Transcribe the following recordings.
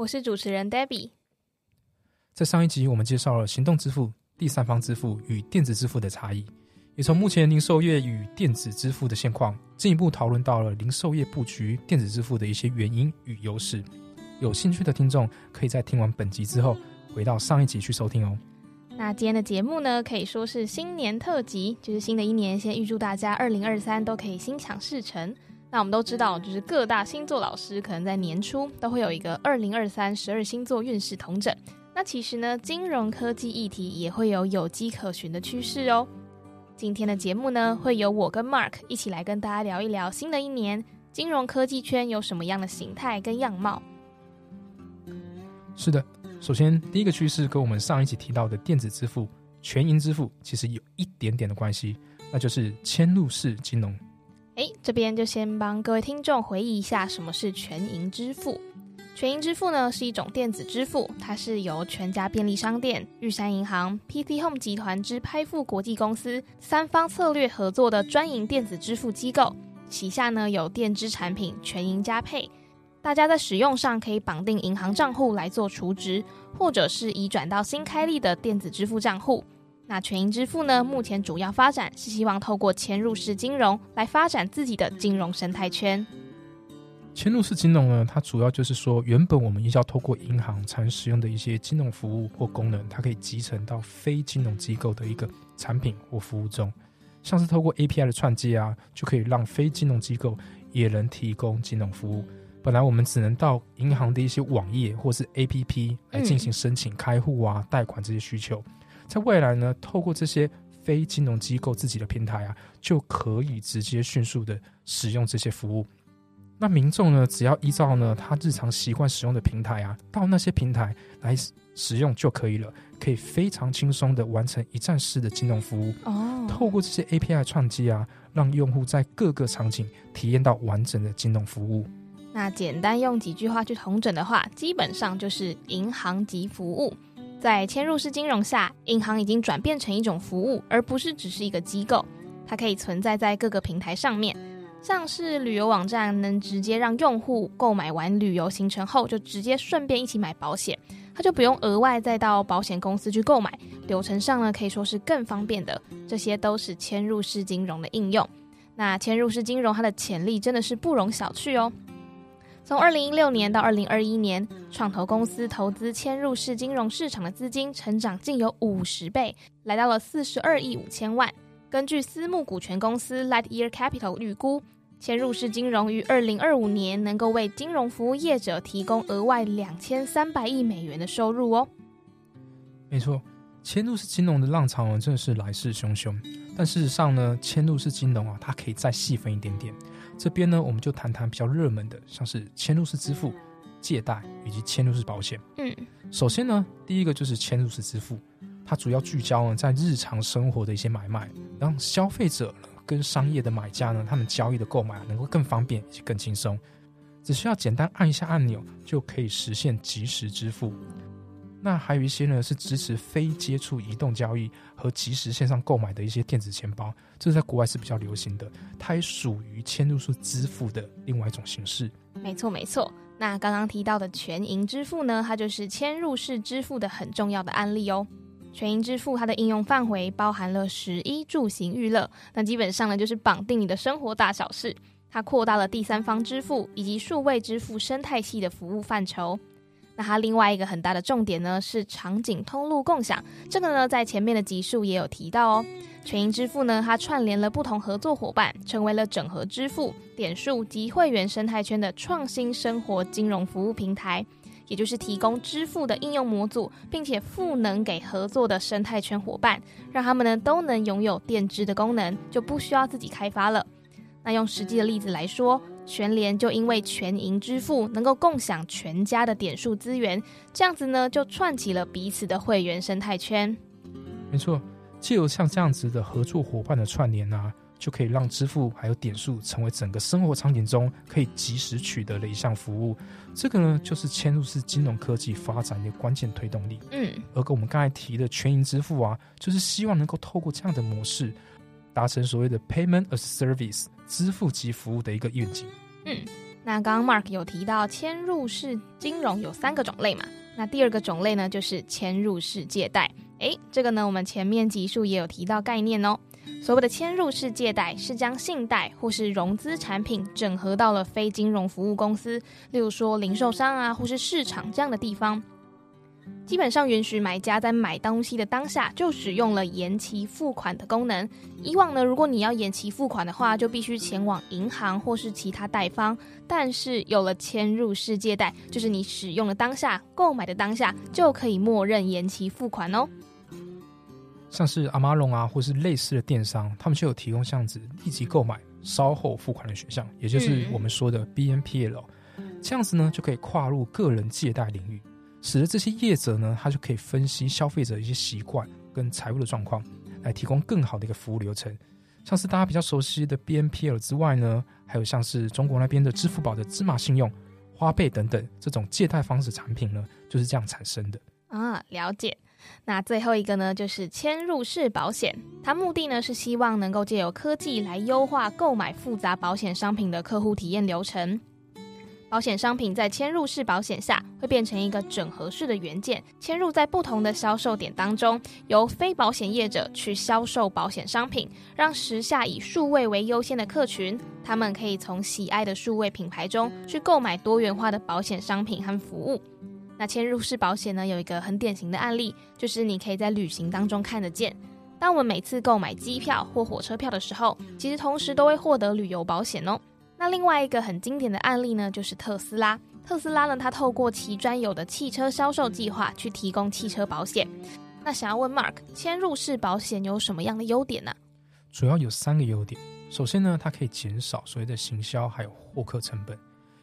我是主持人 Debbie。在上一集，我们介绍了行动支付、第三方支付与电子支付的差异，也从目前零售业与电子支付的现况，进一步讨论到了零售业布局电子支付的一些原因与优势。有兴趣的听众，可以在听完本集之后，回到上一集去收听哦。那今天的节目呢，可以说是新年特辑，就是新的一年，先预祝大家二零二三都可以心想事成。那我们都知道，就是各大星座老师可能在年初都会有一个二零二三十二星座运势同整。那其实呢，金融科技议题也会有有机可循的趋势哦。今天的节目呢，会由我跟 Mark 一起来跟大家聊一聊新的一年金融科技圈有什么样的形态跟样貌。是的，首先第一个趋势跟我们上一集提到的电子支付、全银支付其实有一点点的关系，那就是嵌入式金融。哎，这边就先帮各位听众回忆一下什么是全银支付。全银支付呢是一种电子支付，它是由全家便利商店、玉山银行、PC Home 集团之拍付国际公司三方策略合作的专营电子支付机构，旗下呢有电支产品全银加配，大家在使用上可以绑定银行账户来做储值，或者是移转到新开立的电子支付账户。那全银支付呢？目前主要发展是希望透过嵌入式金融来发展自己的金融生态圈。嵌入式金融呢，它主要就是说，原本我们要透过银行才能使用的一些金融服务或功能，它可以集成到非金融机构的一个产品或服务中。像是透过 API 的串接啊，就可以让非金融机构也能提供金融服务。本来我们只能到银行的一些网页或是 APP 来进行申请开户啊、贷款这些需求。在未来呢，透过这些非金融机构自己的平台啊，就可以直接迅速的使用这些服务。那民众呢，只要依照呢他日常习惯使用的平台啊，到那些平台来使用就可以了，可以非常轻松的完成一站式的金融服务。哦，透过这些 API 创机啊，让用户在各个场景体验到完整的金融服务。那简单用几句话去统整的话，基本上就是银行级服务。在嵌入式金融下，银行已经转变成一种服务，而不是只是一个机构。它可以存在在各个平台上面，像是旅游网站，能直接让用户购买完旅游行程后，就直接顺便一起买保险，他就不用额外再到保险公司去购买。流程上呢，可以说是更方便的。这些都是嵌入式金融的应用。那嵌入式金融它的潜力真的是不容小觑哦。从二零一六年到二零二一年，创投公司投资嵌入式金融市场的资金成长近有五十倍，来到了四十二亿五千万。根据私募股权公司 Lightyear Capital 预估，嵌入式金融于二零二五年能够为金融服务业者提供额外两千三百亿美元的收入哦。没错，嵌入式金融的浪潮真的是来势汹汹。但事实上呢，嵌入式金融啊，它可以再细分一点点。这边呢，我们就谈谈比较热门的，像是嵌入式支付、借贷以及嵌入式保险。嗯，首先呢，第一个就是嵌入式支付，它主要聚焦呢在日常生活的一些买卖，让消费者跟商业的买家呢，他们交易的购买能够更方便以及更轻松，只需要简单按一下按钮就可以实现即时支付。那还有一些呢，是支持非接触移动交易和即时线上购买的一些电子钱包，这是在国外是比较流行的，它也属于嵌入式支付的另外一种形式。没错，没错。那刚刚提到的全银支付呢，它就是嵌入式支付的很重要的案例哦。全银支付它的应用范围包含了食衣住行娱乐，那基本上呢就是绑定你的生活大小事。它扩大了第三方支付以及数位支付生态系的服务范畴。那它另外一个很大的重点呢，是场景通路共享。这个呢，在前面的集数也有提到哦。全银支付呢，它串联了不同合作伙伴，成为了整合支付、点数及会员生态圈的创新生活金融服务平台，也就是提供支付的应用模组，并且赋能给合作的生态圈伙伴，让他们呢都能拥有电支的功能，就不需要自己开发了。那用实际的例子来说。全联就因为全银支付能够共享全家的点数资源，这样子呢就串起了彼此的会员生态圈。没错，借由像这样子的合作伙伴的串联啊。就可以让支付还有点数成为整个生活场景中可以及时取得的一项服务。这个呢，就是嵌入式金融科技发展的关键推动力。嗯，而跟我们刚才提的全银支付啊，就是希望能够透过这样的模式，达成所谓的 payment as service 支付及服务的一个愿景。嗯，那刚刚 Mark 有提到嵌入式金融有三个种类嘛？那第二个种类呢，就是嵌入式借贷。诶，这个呢，我们前面集数也有提到概念哦。所谓的嵌入式借贷，是将信贷或是融资产品整合到了非金融服务公司，例如说零售商啊，或是市场这样的地方。基本上允许买家在买东西的当下就使用了延期付款的功能。以往呢，如果你要延期付款的话，就必须前往银行或是其他贷方。但是有了迁入式借贷，就是你使用的当下、购买的当下就可以默认延期付款哦。像是阿玛龙啊，或是类似的电商，他们就有提供这样子立即购买、稍后付款的选项，也就是我们说的 BNPL。这样子呢，就可以跨入个人借贷领域，使得这些业者呢，他就可以分析消费者一些习惯跟财务的状况，来提供更好的一个服务流程。像是大家比较熟悉的 BNPL 之外呢，还有像是中国那边的支付宝的芝麻信用、花呗等等这种借贷方式产品呢，就是这样产生的。啊，了解。那最后一个呢，就是嵌入式保险，它目的呢是希望能够借由科技来优化购买复杂保险商品的客户体验流程。保险商品在嵌入式保险下会变成一个整合式的元件，嵌入在不同的销售点当中，由非保险业者去销售保险商品，让时下以数位为优先的客群，他们可以从喜爱的数位品牌中去购买多元化的保险商品和服务。那嵌入式保险呢，有一个很典型的案例，就是你可以在旅行当中看得见。当我们每次购买机票或火车票的时候，其实同时都会获得旅游保险哦。那另外一个很经典的案例呢，就是特斯拉。特斯拉呢，它透过其专有的汽车销售计划去提供汽车保险。那想要问 Mark，嵌入式保险有什么样的优点呢？主要有三个优点。首先呢，它可以减少所谓的行销还有获客成本。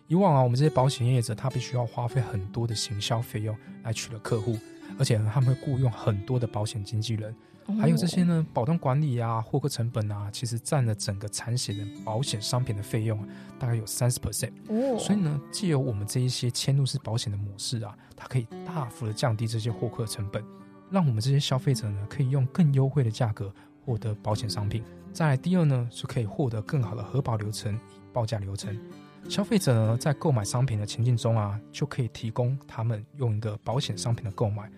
以往啊，我们这些保险业者，他必须要花费很多的行销费用来取得客户，而且呢，他们会雇佣很多的保险经纪人，还有这些呢，保单管理啊、获客成本啊，其实占了整个产险的保险商品的费用大概有三十 percent。哦，所以呢，借由我们这一些嵌入式保险的模式啊，它可以大幅的降低这些获客成本，让我们这些消费者呢，可以用更优惠的价格获得保险商品。再来第二呢，是可以获得更好的核保流程、报价流程。消费者呢，在购买商品的情境中啊，就可以提供他们用一个保险商品的购买，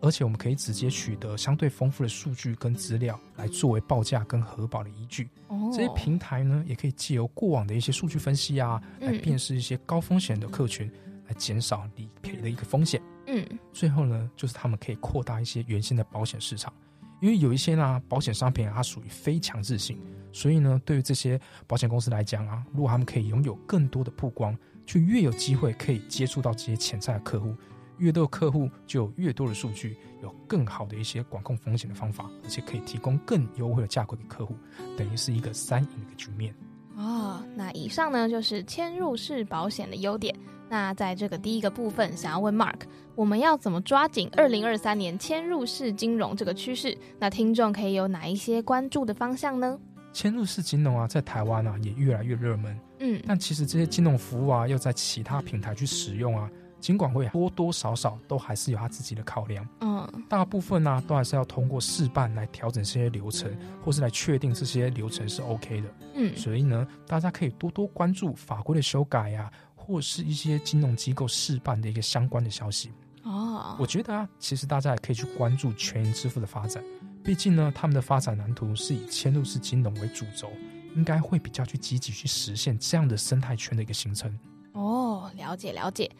而且我们可以直接取得相对丰富的数据跟资料，来作为报价跟核保的依据。哦，这些平台呢，也可以借由过往的一些数据分析啊，来辨识一些高风险的客群，来减少理赔的一个风险。嗯，最后呢，就是他们可以扩大一些原先的保险市场。因为有一些呢，保险商品它属于非强制性，所以呢，对于这些保险公司来讲啊，如果他们可以拥有更多的曝光，就越有机会可以接触到这些潜在的客户，越多客户就有越多的数据，有更好的一些管控风险的方法，而且可以提供更优惠的价格给客户，等于是一个三赢的一个局面。哦，那以上呢就是嵌入式保险的优点。那在这个第一个部分，想要问 Mark，我们要怎么抓紧二零二三年嵌入式金融这个趋势？那听众可以有哪一些关注的方向呢？嵌入式金融啊，在台湾啊也越来越热门。嗯，但其实这些金融服务啊，要在其他平台去使用啊，尽管会多多少少都还是有他自己的考量。嗯，大部分呢，都还是要通过试办来调整这些流程，或是来确定这些流程是 OK 的。嗯，所以呢，大家可以多多关注法规的修改呀。或是一些金融机构试办的一个相关的消息哦，我觉得啊，其实大家也可以去关注全银支付的发展，毕竟呢，他们的发展蓝图是以嵌入式金融为主轴，应该会比较去积极去实现这样的生态圈的一个形成。哦，了解了解。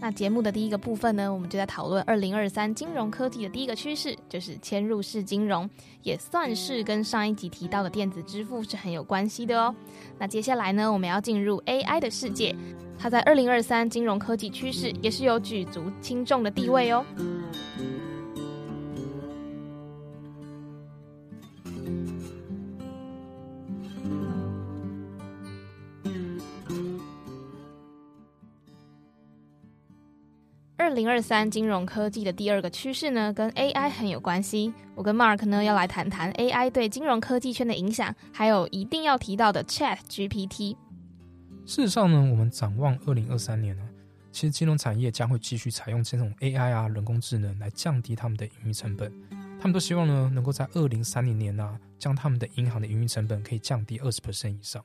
那节目的第一个部分呢，我们就在讨论二零二三金融科技的第一个趋势，就是嵌入式金融，也算是跟上一集提到的电子支付是很有关系的哦。那接下来呢，我们要进入 AI 的世界，它在二零二三金融科技趋势也是有举足轻重的地位哦。二零二三金融科技的第二个趋势呢，跟 AI 很有关系。我跟 Mark 呢要来谈谈 AI 对金融科技圈的影响，还有一定要提到的 Chat GPT。事实上呢，我们展望二零二三年呢，其实金融产业将会继续采用这种 AI 啊人工智能来降低他们的营运成本。他们都希望呢，能够在二零三零年呢，将他们的银行的营运成本可以降低二十 percent 以上。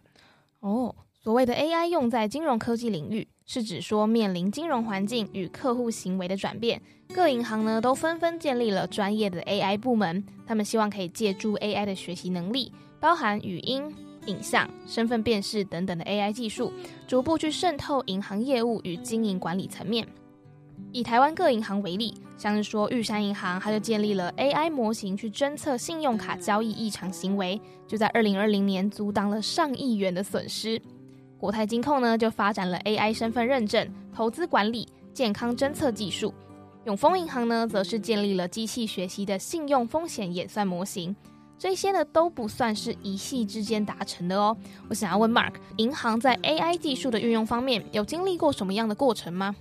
哦，所谓的 AI 用在金融科技领域。是指说，面临金融环境与客户行为的转变，各银行呢都纷纷建立了专业的 AI 部门。他们希望可以借助 AI 的学习能力，包含语音、影像、身份辨识等等的 AI 技术，逐步去渗透银行业务与经营管理层面。以台湾各银行为例，像是说玉山银行，它就建立了 AI 模型去侦测信用卡交易异常行为，就在二零二零年阻挡了上亿元的损失。国泰金控呢，就发展了 AI 身份认证、投资管理、健康侦测技术；永丰银行呢，则是建立了机器学习的信用风险演算模型。这些呢，都不算是一系之间达成的哦。我想要问 Mark，银行在 AI 技术的运用方面，有经历过什么样的过程吗？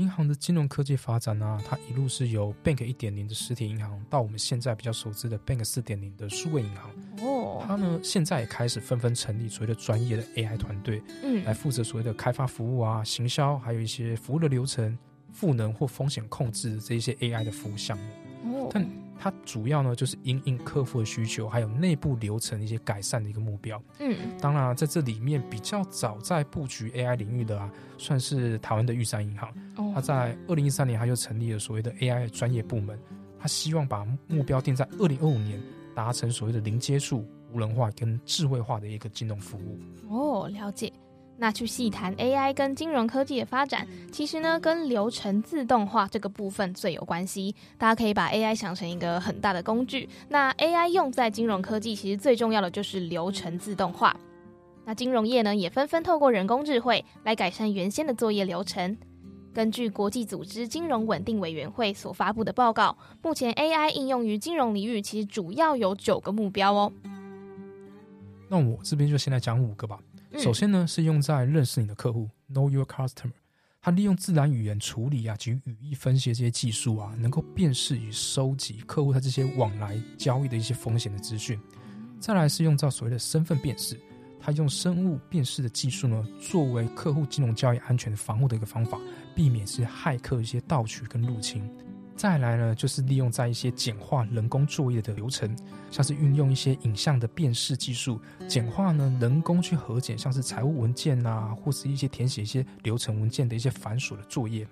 银行的金融科技发展啊，它一路是由 Bank 一点零的实体银行，到我们现在比较熟知的 Bank 四点零的数位银行。哦，它呢现在也开始纷纷成立所谓的专业的 AI 团队，嗯，来负责所谓的开发服务啊、行销，还有一些服务的流程、赋能或风险控制这一些 AI 的服务项目。哦，但它主要呢，就是因应客户的需求，还有内部流程一些改善的一个目标。嗯，当然在这里面比较早在布局 AI 领域的啊，算是台湾的玉山银行。哦，它在二零一三年，它就成立了所谓的 AI 专业部门。它希望把目标定在二零二五年，达成所谓的零接触、无人化跟智慧化的一个金融服务。哦，了解。那去细谈 AI 跟金融科技的发展，其实呢，跟流程自动化这个部分最有关系。大家可以把 AI 想成一个很大的工具。那 AI 用在金融科技，其实最重要的就是流程自动化。那金融业呢，也纷纷透过人工智慧来改善原先的作业流程。根据国际组织金融稳定委员会所发布的报告，目前 AI 应用于金融领域，其实主要有九个目标哦。那我这边就先来讲五个吧。首先呢，是用在认识你的客户，Know Your Customer。它利用自然语言处理啊及语义分析这些技术啊，能够辨识与收集客户他这些往来交易的一些风险的资讯。再来是用到所谓的身份辨识，它用生物辨识的技术呢，作为客户金融交易安全防护的一个方法，避免是骇客一些盗取跟入侵。再来呢，就是利用在一些简化人工作业的流程，像是运用一些影像的辨识技术，简化呢人工去核检，像是财务文件啊，或是一些填写一些流程文件的一些繁琐的作业。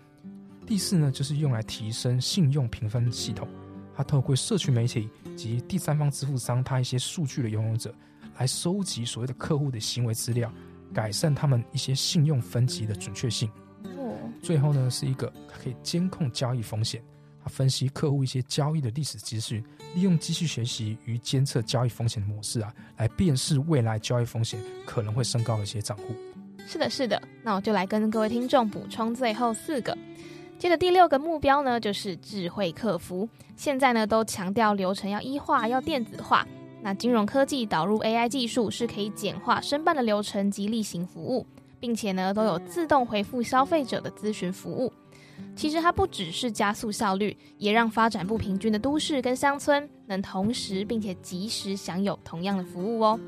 第四呢，就是用来提升信用评分系统，它透过社区媒体及第三方支付商，它一些数据的拥有者，来收集所谓的客户的行为资料，改善他们一些信用分级的准确性。哦，最后呢，是一个可以监控交易风险。分析客户一些交易的历史资讯，利用机器学习与监测交易风险的模式啊，来辨识未来交易风险可能会升高的一些账户。是的，是的。那我就来跟各位听众补充最后四个。接着第六个目标呢，就是智慧客服。现在呢，都强调流程要一化，要电子化。那金融科技导入 AI 技术，是可以简化申办的流程及例行服务，并且呢，都有自动回复消费者的咨询服务。其实它不只是加速效率，也让发展不平均的都市跟乡村能同时并且及时享有同样的服务哦。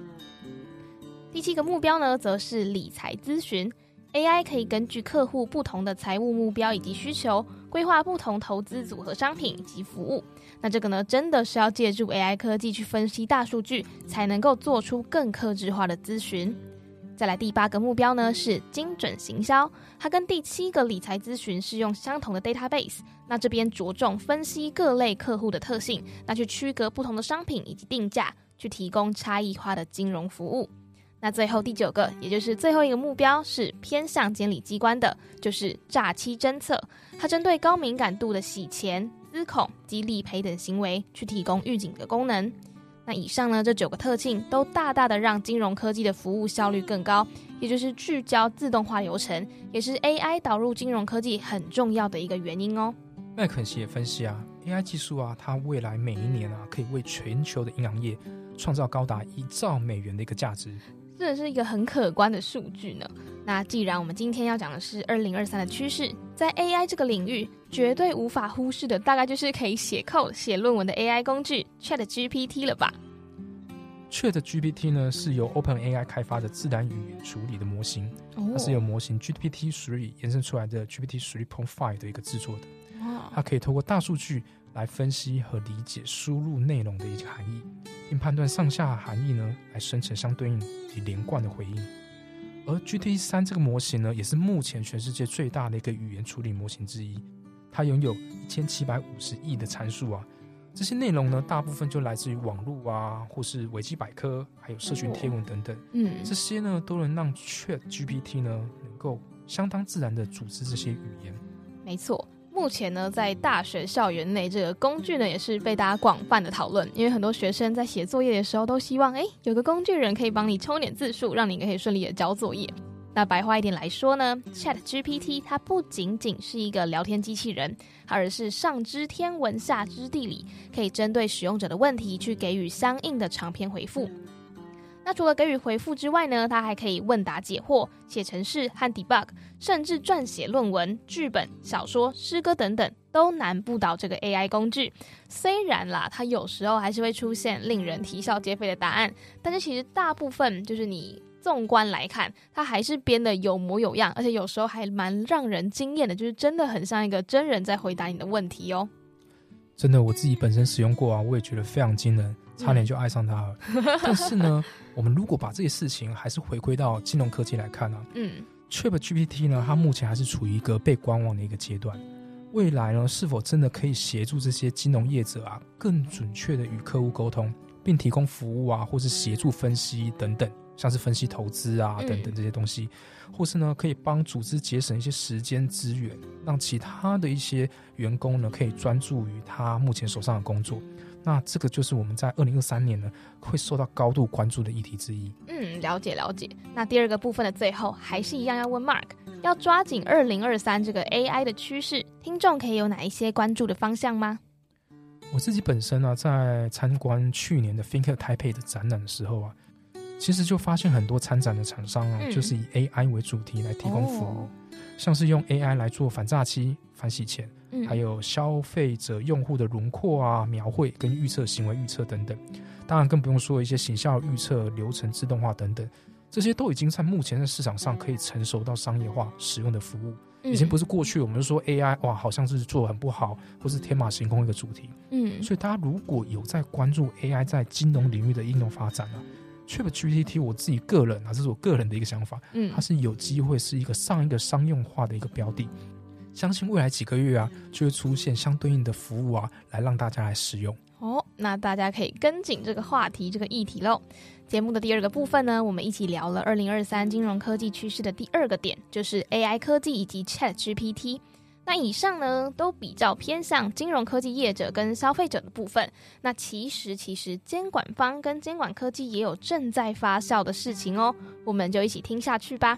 第七个目标呢，则是理财咨询，AI 可以根据客户不同的财务目标以及需求，规划不同投资组合商品及服务。那这个呢，真的是要借助 AI 科技去分析大数据，才能够做出更克制化的咨询。再来第八个目标呢是精准行销，它跟第七个理财咨询是用相同的 database，那这边着重分析各类客户的特性，那去区隔不同的商品以及定价，去提供差异化的金融服务。那最后第九个，也就是最后一个目标是偏向监理机关的，就是诈欺侦测，它针对高敏感度的洗钱、资恐及理赔等行为，去提供预警的功能。那以上呢，这九个特性都大大的让金融科技的服务效率更高，也就是聚焦自动化流程，也是 AI 导入金融科技很重要的一个原因哦。麦肯锡也分析啊，AI 技术啊，它未来每一年啊，可以为全球的银行业创造高达一兆美元的一个价值。真的是一个很可观的数据呢。那既然我们今天要讲的是二零二三的趋势，在 AI 这个领域，绝对无法忽视的，大概就是可以写 code、写论文的 AI 工具 Chat GPT 了吧？Chat GPT 呢是由 OpenAI 开发的自然语言处理的模型，它是由模型 GPT Three 延伸出来的 GPT Three Point Five 的一个制作的。它可以透过大数据来分析和理解输入内容的一个含义，并判断上下含义呢，来生成相对应及连贯的回应。而 GPT 三这个模型呢，也是目前全世界最大的一个语言处理模型之一。它拥有一千七百五十亿的参数啊，这些内容呢，大部分就来自于网络啊，或是维基百科，还有社群贴文等等。嗯，这些呢，都能让 Chat GPT 呢，能够相当自然的组织这些语言。没错。目前呢，在大学校园内，这个工具呢也是被大家广泛的讨论。因为很多学生在写作业的时候，都希望哎有个工具人可以帮你充点字数，让你可以顺利的交作业。那白话一点来说呢，Chat GPT 它不仅仅是一个聊天机器人，而是上知天文下知地理，可以针对使用者的问题去给予相应的长篇回复。那除了给予回复之外呢，它还可以问答解惑、写程式和 debug，甚至撰写论文、剧本、小说、诗歌等等，都难不倒这个 AI 工具。虽然啦，它有时候还是会出现令人啼笑皆非的答案，但是其实大部分就是你纵观来看，它还是编的有模有样，而且有时候还蛮让人惊艳的，就是真的很像一个真人在回答你的问题哦。真的，我自己本身使用过啊，我也觉得非常惊人。差点就爱上他了，但是呢，我们如果把这些事情还是回归到金融科技来看呢，嗯，Chat GPT 呢，它目前还是处于一个被观望的一个阶段，未来呢，是否真的可以协助这些金融业者啊，更准确的与客户沟通，并提供服务啊，或是协助分析等等，像是分析投资啊等等这些东西，或是呢，可以帮组织节省一些时间资源，让其他的一些员工呢，可以专注于他目前手上的工作。那这个就是我们在二零二三年呢会受到高度关注的议题之一。嗯，了解了解。那第二个部分的最后，还是一样要问 Mark，要抓紧二零二三这个 AI 的趋势，听众可以有哪一些关注的方向吗？我自己本身呢，在参观去年的 Think Taipei 的展览的时候啊，其实就发现很多参展的厂商啊，就是以 AI 为主题来提供服务，像是用 AI 来做反诈欺、反洗钱。还有消费者用户的轮廓啊、描绘跟预测行为预测等等，当然更不用说一些形象预测、流程自动化等等，这些都已经在目前的市场上可以成熟到商业化使用的服务。已经不是过去我们说 AI 哇，好像是做很不好，或是天马行空一个主题。嗯，所以大家如果有在关注 AI 在金融领域的应用发展啊，ChatGPT 我自己个人啊，这是我个人的一个想法，嗯，它是有机会是一个上一个商用化的一个标的。相信未来几个月啊，就会出现相对应的服务啊，来让大家来使用。哦，那大家可以跟紧这个话题、这个议题喽。节目的第二个部分呢，我们一起聊了二零二三金融科技趋势的第二个点，就是 AI 科技以及 Chat GPT。那以上呢，都比较偏向金融科技业者跟消费者的部分。那其实，其实监管方跟监管科技也有正在发酵的事情哦。我们就一起听下去吧。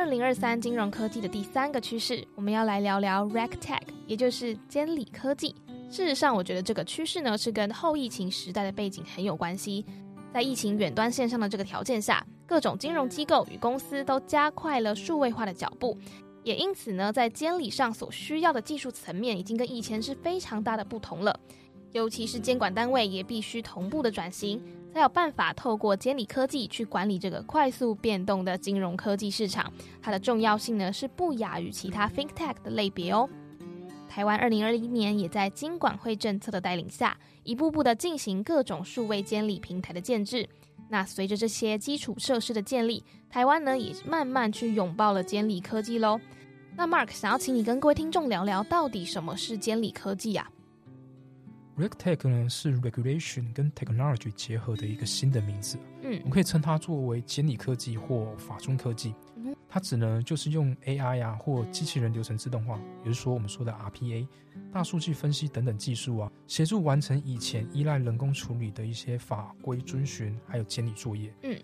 二零二三金融科技的第三个趋势，我们要来聊聊 RegTech，也就是监理科技。事实上，我觉得这个趋势呢是跟后疫情时代的背景很有关系。在疫情远端线上的这个条件下，各种金融机构与公司都加快了数位化的脚步，也因此呢，在监理上所需要的技术层面已经跟以前是非常大的不同了。尤其是监管单位也必须同步的转型。才有办法透过监理科技去管理这个快速变动的金融科技市场，它的重要性呢是不亚于其他 FinTech 的类别哦。台湾二零二一年也在金管会政策的带领下，一步步的进行各种数位监理平台的建制。那随着这些基础设施的建立，台湾呢也慢慢去拥抱了监理科技喽。那 Mark 想要请你跟各位听众聊聊，到底什么是监理科技呀？RegTech 呢是 regulation 跟 technology 结合的一个新的名字，嗯，我们可以称它作为监理科技或法中科技。它只能就是用 AI 啊或机器人流程自动化，也就是说我们说的 RPA、大数据分析等等技术啊，协助完成以前依赖人工处理的一些法规遵循还有监理作业。嗯，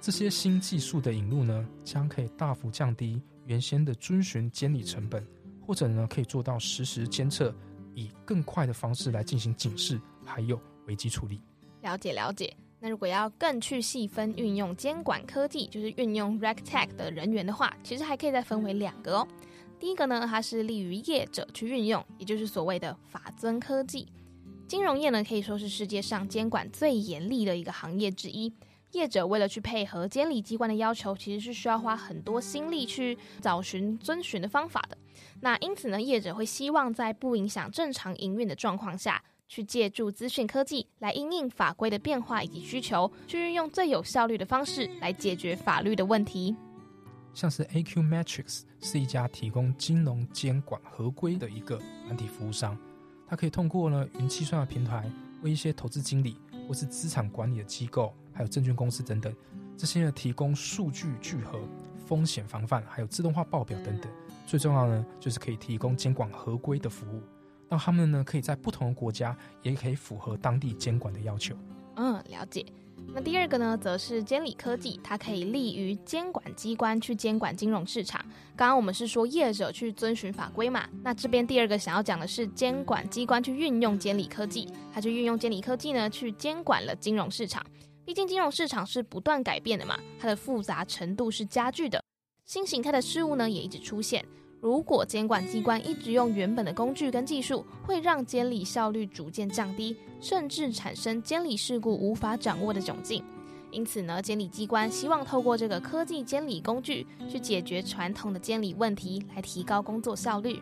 这些新技术的引入呢，将可以大幅降低原先的遵循监理成本。或者呢可以做到实时监测，以更快的方式来进行警示，还有危机处理。了解了解。那如果要更去细分运用监管科技，就是运用 RegTech 的人员的话，其实还可以再分为两个哦。第一个呢，它是利于业者去运用，也就是所谓的法遵科技。金融业呢，可以说是世界上监管最严厉的一个行业之一。业者为了去配合监理机关的要求，其实是需要花很多心力去找寻遵循的方法的。那因此呢，业者会希望在不影响正常营运的状况下。去借助资讯科技来应应法规的变化以及需求，去运用最有效率的方式来解决法律的问题。像是 AQ Matrix 是一家提供金融监管合规的一个软体服务商，它可以通过呢云计算的平台，为一些投资经理或是资产管理的机构，还有证券公司等等，这些呢提供数据聚合、风险防范，还有自动化报表等等。最重要呢，就是可以提供监管合规的服务。让他们呢，可以在不同的国家，也可以符合当地监管的要求。嗯，了解。那第二个呢，则是监理科技，它可以利于监管机关去监管金融市场。刚刚我们是说业者去遵循法规嘛，那这边第二个想要讲的是监管机关去运用监理科技，它就运用监理科技呢，去监管了金融市场。毕竟金融市场是不断改变的嘛，它的复杂程度是加剧的，新形态的事物呢，也一直出现。如果监管机关一直用原本的工具跟技术，会让监理效率逐渐降低，甚至产生监理事故无法掌握的窘境。因此呢，监理机关希望透过这个科技监理工具，去解决传统的监理问题，来提高工作效率。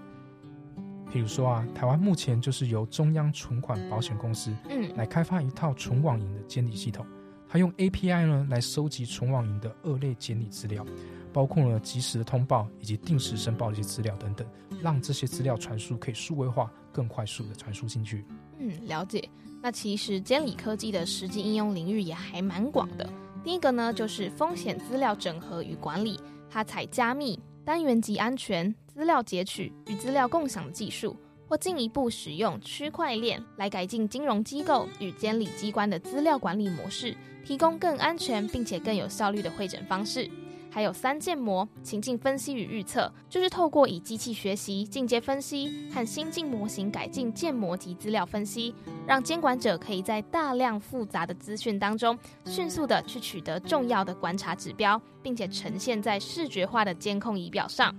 比如说啊，台湾目前就是由中央存款保险公司，嗯，来开发一套存网银的监理系统，它用 API 呢来收集存网银的二类监理资料。包括了及时的通报以及定时申报的一些资料等等，让这些资料传输可以数位化，更快速的传输进去。嗯，了解。那其实监理科技的实际应用领域也还蛮广的。第一个呢，就是风险资料整合与管理，它采加密、单元级安全、资料截取与资料共享的技术，或进一步使用区块链来改进金融机构与监理机关的资料管理模式，提供更安全并且更有效率的会诊方式。还有三建模、情境分析与预测，就是透过以机器学习、进阶分析和新进模型改进建模及资料分析，让监管者可以在大量复杂的资讯当中，迅速的去取得重要的观察指标，并且呈现在视觉化的监控仪表上。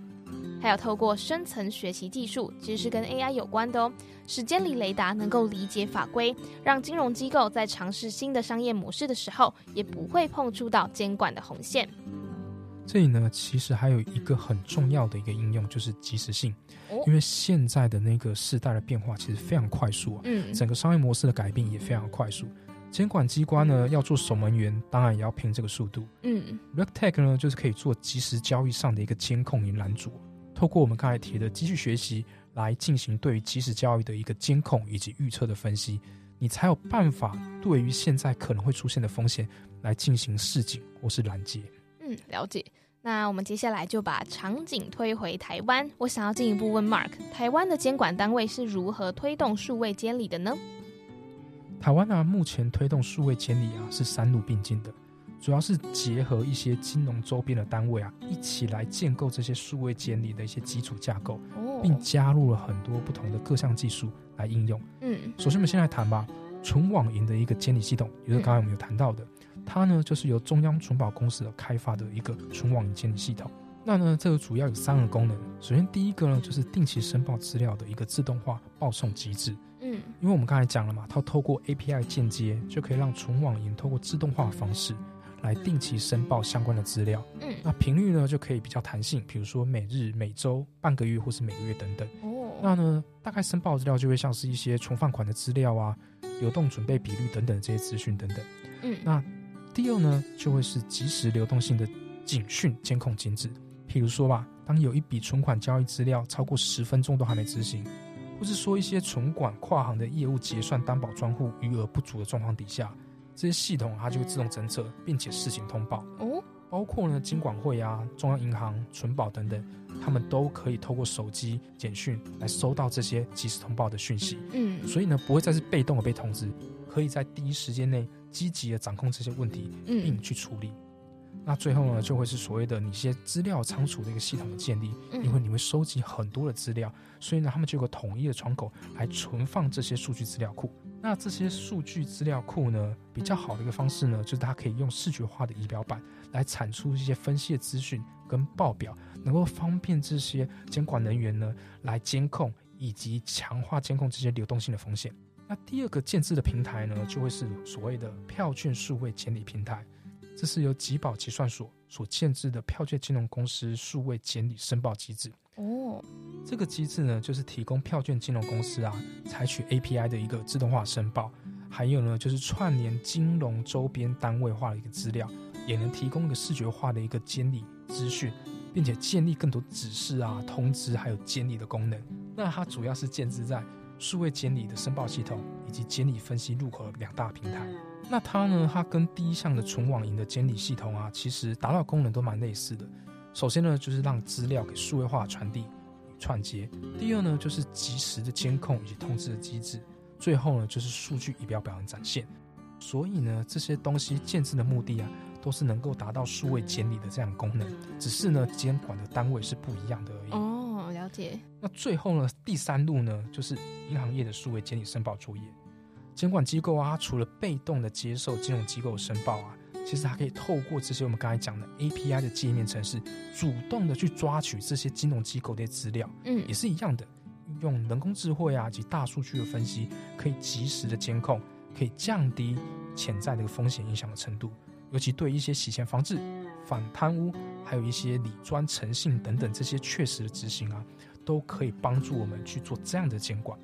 还有透过深层学习技术，其实是跟 AI 有关的哦，使监理雷达能够理解法规，让金融机构在尝试新的商业模式的时候，也不会碰触到监管的红线。这里呢，其实还有一个很重要的一个应用，就是及时性。因为现在的那个时代的变化其实非常快速啊，嗯，整个商业模式的改变也非常快速。监管机关呢要做守门员，当然也要拼这个速度。嗯，RegTech 呢就是可以做即时交易上的一个监控与拦阻，透过我们刚才提的机器学习来进行对于即时交易的一个监控以及预测的分析，你才有办法对于现在可能会出现的风险来进行示警或是拦截。嗯，了解。那我们接下来就把场景推回台湾。我想要进一步问 Mark，台湾的监管单位是如何推动数位监理的呢？台湾啊，目前推动数位监理啊是三路并进的，主要是结合一些金融周边的单位啊，一起来建构这些数位监理的一些基础架构，并加入了很多不同的各项技术来应用。嗯，首先我们先来谈吧，纯网银的一个监理系统，也就是刚才我们有谈到的。它呢，就是由中央存保公司的开发的一个存网银监理系统。那呢，这个主要有三个功能。首先，第一个呢，就是定期申报资料的一个自动化报送机制。嗯，因为我们刚才讲了嘛，它透过 API 间接就可以让存网银透过自动化方式来定期申报相关的资料。嗯，那频率呢就可以比较弹性，比如说每日、每周、半个月或是每个月等等。哦，那呢，大概申报资料就会像是一些存放款的资料啊、流动准备比率等等这些资讯等等。嗯，那。第二呢，就会是即时流动性的警讯监控机制。譬如说吧，当有一笔存款交易资料超过十分钟都还没执行，或是说一些存款跨行的业务结算担保专户余额不足的状况底下，这些系统它就会自动侦测，并且事情通报。哦，包括呢，金管会啊、中央银行、存保等等，他们都可以透过手机简讯来收到这些即时通报的讯息。嗯，所以呢，不会再是被动的被通知，可以在第一时间内。积极的掌控这些问题，并去处理。那最后呢，就会是所谓的你一些资料仓储的一个系统的建立，因为你会收集很多的资料，所以呢，他们就有个统一的窗口来存放这些数据资料库。那这些数据资料库呢，比较好的一个方式呢，就是它可以用视觉化的仪表板来产出一些分析的资讯跟报表，能够方便这些监管人员呢来监控以及强化监控这些流动性的风险。那第二个建制的平台呢，就会是所谓的票券数位监理平台，这是由集宝结算所所建制的票券金融公司数位监理申报机制。哦，这个机制呢，就是提供票券金融公司啊，采取 API 的一个自动化申报，还有呢，就是串联金融周边单位化的一个资料，也能提供一个视觉化的一个监理资讯，并且建立更多指示啊、通知还有监理的功能。那它主要是建置在数位监理的申报系统以及监理分析入口的两大平台。那它呢，它跟第一项的纯网银的监理系统啊，其实达到功能都蛮类似的。首先呢，就是让资料给数位化传递、串接；第二呢，就是及时的监控以及通知的机制；最后呢，就是数据仪表表的展现。所以呢，这些东西建制的目的啊，都是能够达到数位监理的这样功能，只是呢，监管的单位是不一样的而已。哦，了解。那最后呢，第三路呢，就是银行业的数位监理申报作业。监管机构啊，除了被动的接受金融机构申报啊。其实它可以透过这些我们刚才讲的 API 的界面程式，主动的去抓取这些金融机构的资料，嗯，也是一样的，用人工智慧啊及大数据的分析，可以及时的监控，可以降低潜在的风险影响的程度，尤其对一些洗钱防治、反贪污，还有一些理专诚信等等这些确实的执行啊，都可以帮助我们去做这样的监管。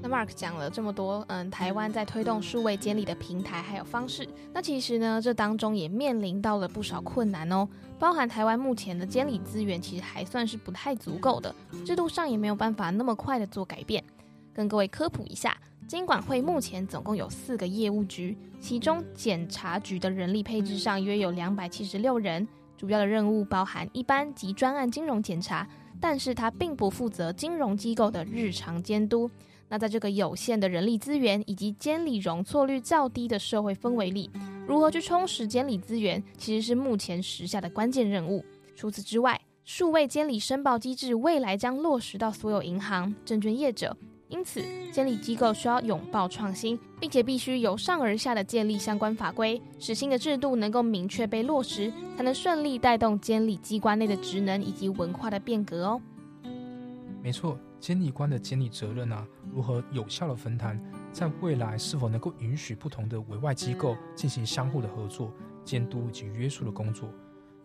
那 Mark 讲了这么多，嗯，台湾在推动数位监理的平台还有方式，那其实呢，这当中也面临到了不少困难哦，包含台湾目前的监理资源其实还算是不太足够的，制度上也没有办法那么快的做改变。跟各位科普一下，监管会目前总共有四个业务局，其中检察局的人力配置上约有两百七十六人，主要的任务包含一般及专案金融检查，但是它并不负责金融机构的日常监督。那在这个有限的人力资源以及监理容错率较低的社会氛围里，如何去充实监理资源，其实是目前时下的关键任务。除此之外，数位监理申报机制未来将落实到所有银行、证券业者，因此监理机构需要拥抱创新，并且必须由上而下的建立相关法规，使新的制度能够明确被落实，才能顺利带动监理机关内的职能以及文化的变革哦。没错。监理官的监理责任啊，如何有效的分摊，在未来是否能够允许不同的委外机构进行相互的合作、监督以及约束的工作？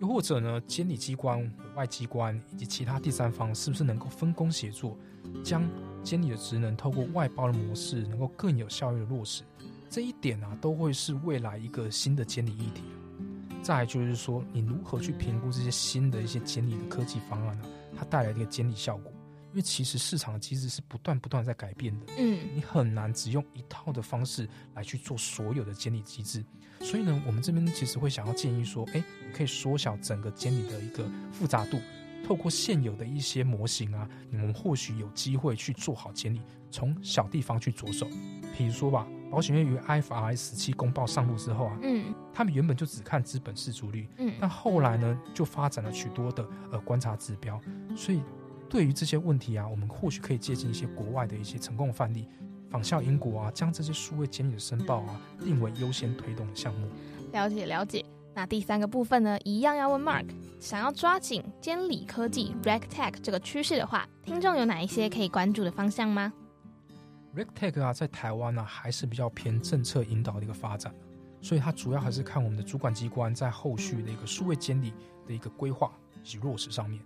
又或者呢，监理机关、外机关以及其他第三方是不是能够分工协作，将监理的职能透过外包的模式，能够更有效率的落实？这一点啊，都会是未来一个新的监理议题。再就是说，你如何去评估这些新的一些监理的科技方案呢？它带来的一个监理效果？因为其实市场的机制是不断不断在改变的，嗯，你很难只用一套的方式来去做所有的监理机制，所以呢，我们这边其实会想要建议说，哎，你可以缩小整个监理的一个复杂度，透过现有的一些模型啊，你们或许有机会去做好监理，从小地方去着手，比如说吧，保险业于 IFRS 七公报上路之后啊，嗯，他们原本就只看资本市足率，嗯，但后来呢，就发展了许多的呃观察指标，所以。对于这些问题啊，我们或许可以借鉴一些国外的一些成功范例，仿效英国啊，将这些数位监理的申报啊定为优先推动的项目。了解了解。那第三个部分呢，一样要问 Mark，想要抓紧监理科技 RegTech 这个趋势的话，听众有哪一些可以关注的方向吗？RegTech 啊，在台湾呢还是比较偏政策引导的一个发展，所以它主要还是看我们的主管机关在后续的一个数位监理的一个规划以及落实上面。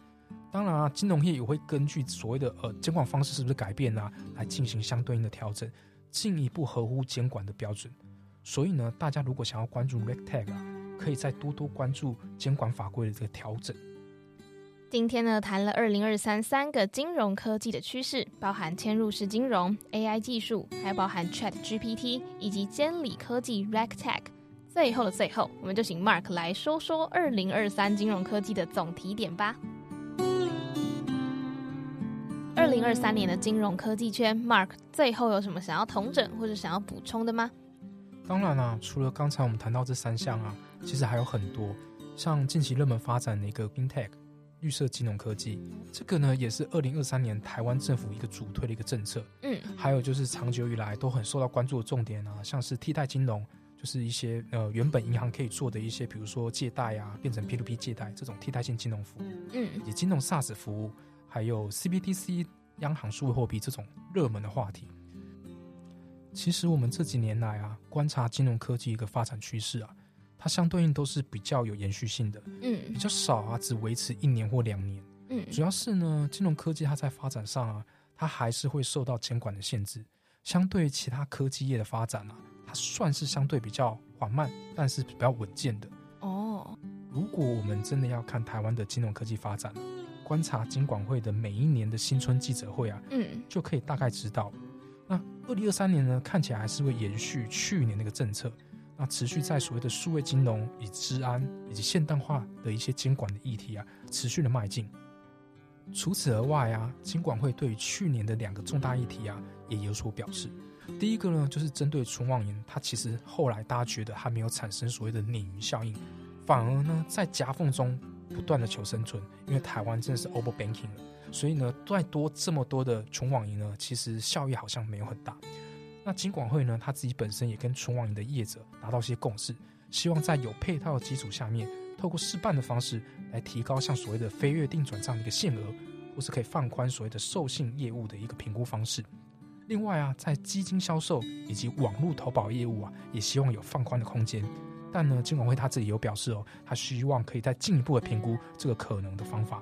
当然啊，金融业也会根据所谓的呃监管方式是不是改变啊，来进行相对应的调整，进一步合乎监管的标准。所以呢，大家如果想要关注 RegTag 啊，可以再多多关注监管法规的这个调整。今天呢，谈了二零二三三个金融科技的趋势，包含嵌入式金融、AI 技术，还包含 Chat GPT 以及监理科技 RegTag。最后的最后，我们就请 Mark 来说说二零二三金融科技的总提点吧。零二三年的金融科技圈，Mark 最后有什么想要同整或者想要补充的吗？当然啦，除了刚才我们谈到这三项啊，其实还有很多。像近期热门发展的一个 FinTech 绿色金融科技，这个呢也是二零二三年台湾政府一个主推的一个政策。嗯，还有就是长久以来都很受到关注的重点啊，像是替代金融，就是一些呃原本银行可以做的一些，比如说借贷啊，变成 P2P 借贷这种替代性金融服务，嗯以及金融 SaaS 服务，还有 CBDC 央行数位货币这种热门的话题。其实我们这几年来啊，观察金融科技一个发展趋势啊，它相对应都是比较有延续性的，嗯比较少啊，只维持一年或两年。嗯主要是呢，金融科技它在发展上啊，它还是会受到监管的限制。相对于其他科技业的发展啊，它算是相对比较缓慢，但是比较稳健的。哦，如果我们真的要看台湾的金融科技发展啊，观察金管会的每一年的新春记者会啊，嗯就可以大概知道。那二零二三年呢，看起来还是会延续去年那个政策，那持续在所谓的数位金融、以治安以及现代化的一些监管的议题啊，持续的迈进。除此而外啊，金管会对于去年的两个重大议题啊，也有所表示。第一个呢，就是针对存网银，它其实后来大家觉得还没有产生所谓的鲶鱼效应，反而呢在夹缝中不断的求生存，因为台湾真的是 over banking 了，所以呢再多这么多的存网银呢，其实效益好像没有很大。那金管会呢，他自己本身也跟存网银的业者达到一些共识，希望在有配套的基础下面，透过试办的方式来提高像所谓的非约定转账的一个限额，或是可以放宽所谓的授信业务的一个评估方式。另外啊，在基金销售以及网络投保业务啊，也希望有放宽的空间。但呢，金管会他自己有表示哦，他希望可以再进一步的评估这个可能的方法。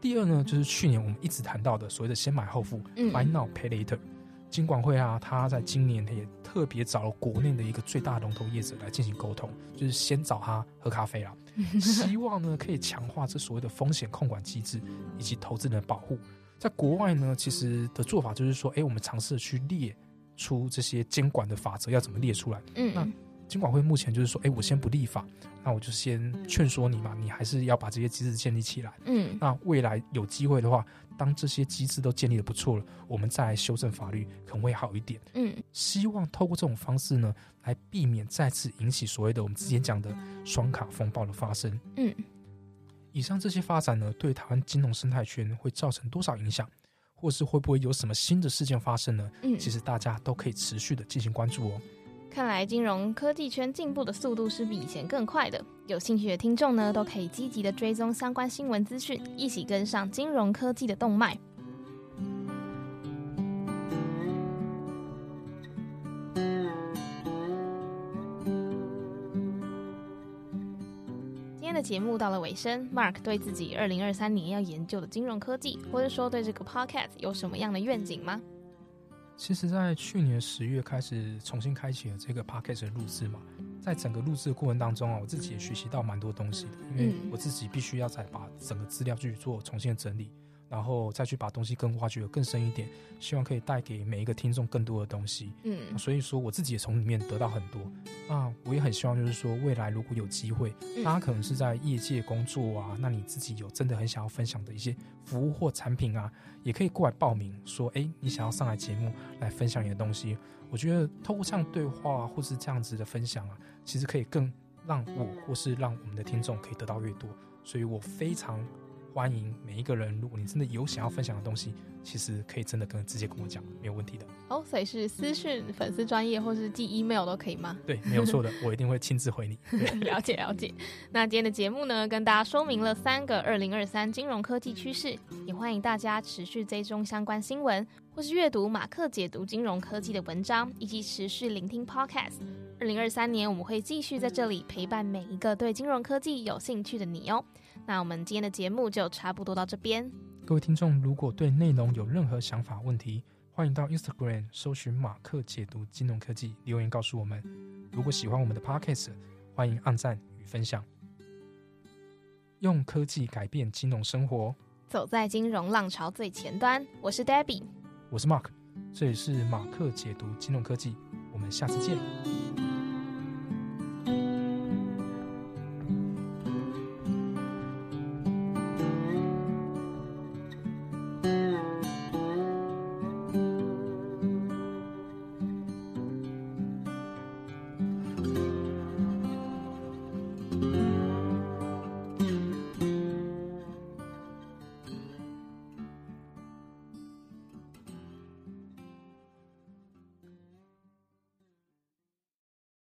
第二呢，就是去年我们一直谈到的所谓的先买后付嗯 （Buy Now Pay Later）。金管会啊，他在今年他也特别找了国内的一个最大龙头业者来进行沟通，就是先找他喝咖啡啦，希望呢可以强化这所谓的风险控管机制以及投资人的保护。在国外呢，其实的做法就是说，哎，我们尝试去列出这些监管的法则要怎么列出来。那嗯金管会目前就是说，哎，我先不立法，那我就先劝说你嘛，你还是要把这些机制建立起来。嗯那未来有机会的话，当这些机制都建立的不错了，我们再来修正法律，可能会好一点。嗯希望透过这种方式呢，来避免再次引起所谓的我们之前讲的双卡风暴的发生。嗯以上这些发展呢，对台湾金融生态圈会造成多少影响，或是会不会有什么新的事件发生呢？嗯，其实大家都可以持续的进行关注哦。看来金融科技圈进步的速度是比以前更快的。有兴趣的听众呢，都可以积极的追踪相关新闻资讯，一起跟上金融科技的动脉。今天的节目到了尾声，Mark 对自己二零二三年要研究的金融科技，或者说对这个 Podcast 有什么样的愿景吗？其实，在去年十月开始重新开启了这个 podcast 的录制嘛，在整个录制的过程当中啊，我自己也学习到蛮多东西的，因为嗯。我自己必须要再把整个资料去做重新的整理，然后再去把东西更挖掘的更深一点，希望可以带给每一个听众更多的东西。嗯所以说，我自己也从里面得到很多。那我也很希望，就是说，未来如果有机会，嗯大家可能是在业界工作啊，那你自己有真的很想要分享的一些服务或产品啊，也可以过来报名，说，哎，你想要上来节目来分享你的东西。我觉得透过这样对话或是这样子的分享啊，其实可以更让我或是让我们的听众可以得到越多。所以我非常欢迎每一个人，如果你真的有想要分享的东西，其实可以真的跟直接跟我讲，没有问题的。哦，所以是私讯粉丝专业或是寄 email 都可以吗？对，没有错的，我一定会亲自回你。了解了解。那今天的节目呢，跟大家说明了三个二零二三金融科技趋势，也欢迎大家持续追踪相关新闻，或是阅读马克解读金融科技的文章，以及持续聆听 Podcast。二零二三年，我们会继续在这里陪伴每一个对金融科技有兴趣的你哦。那我们今天的节目就差不多到这边。各位听众，如果对内容有任何想法、问题，欢迎到 Instagram 搜寻马克解读金融科技留言告诉我们。如果喜欢我们的 Podcast，欢迎按赞与分享。用科技改变金融生活，走在金融浪潮最前端，我是 Debbie。我是 Mark，这里是马克解读金融科技，我们下次见。